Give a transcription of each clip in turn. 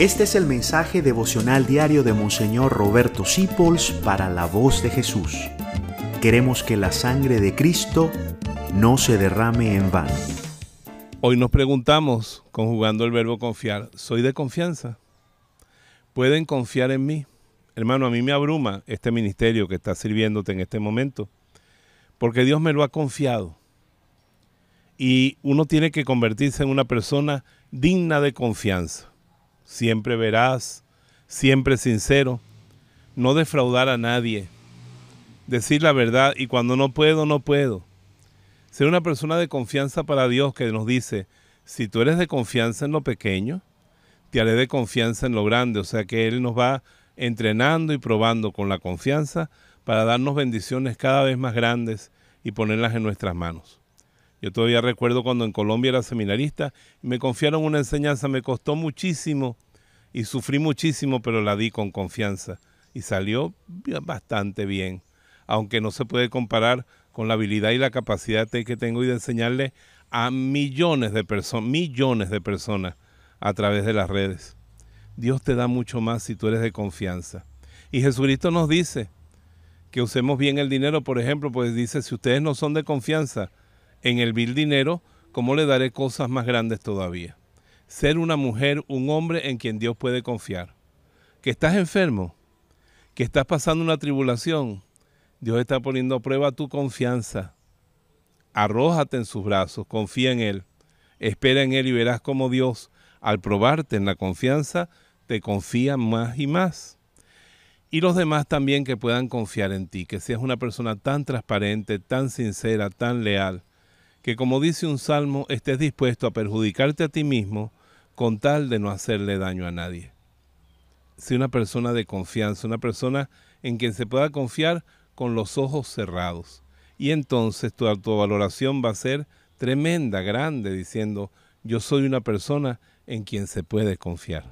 Este es el mensaje devocional diario de Monseñor Roberto Sipols para la voz de Jesús. Queremos que la sangre de Cristo no se derrame en vano. Hoy nos preguntamos, conjugando el verbo confiar, ¿soy de confianza? ¿Pueden confiar en mí? Hermano, a mí me abruma este ministerio que está sirviéndote en este momento, porque Dios me lo ha confiado. Y uno tiene que convertirse en una persona digna de confianza siempre veraz, siempre sincero, no defraudar a nadie, decir la verdad y cuando no puedo, no puedo. Ser una persona de confianza para Dios que nos dice, si tú eres de confianza en lo pequeño, te haré de confianza en lo grande. O sea que Él nos va entrenando y probando con la confianza para darnos bendiciones cada vez más grandes y ponerlas en nuestras manos. Yo todavía recuerdo cuando en Colombia era seminarista me confiaron una enseñanza, me costó muchísimo y sufrí muchísimo, pero la di con confianza y salió bastante bien, aunque no se puede comparar con la habilidad y la capacidad que tengo y de enseñarle a millones de personas, millones de personas a través de las redes. Dios te da mucho más si tú eres de confianza. Y Jesucristo nos dice que usemos bien el dinero, por ejemplo, pues dice, si ustedes no son de confianza, en el vil dinero, ¿cómo le daré cosas más grandes todavía? Ser una mujer, un hombre en quien Dios puede confiar. Que estás enfermo, que estás pasando una tribulación, Dios está poniendo a prueba tu confianza. Arrójate en sus brazos, confía en Él, espera en Él y verás cómo Dios, al probarte en la confianza, te confía más y más. Y los demás también que puedan confiar en ti, que seas una persona tan transparente, tan sincera, tan leal, que como dice un salmo, estés dispuesto a perjudicarte a ti mismo con tal de no hacerle daño a nadie. Si una persona de confianza, una persona en quien se pueda confiar con los ojos cerrados. Y entonces tu autovaloración va a ser tremenda, grande, diciendo, yo soy una persona en quien se puede confiar.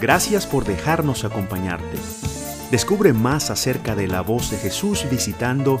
Gracias por dejarnos acompañarte. Descubre más acerca de la voz de Jesús visitando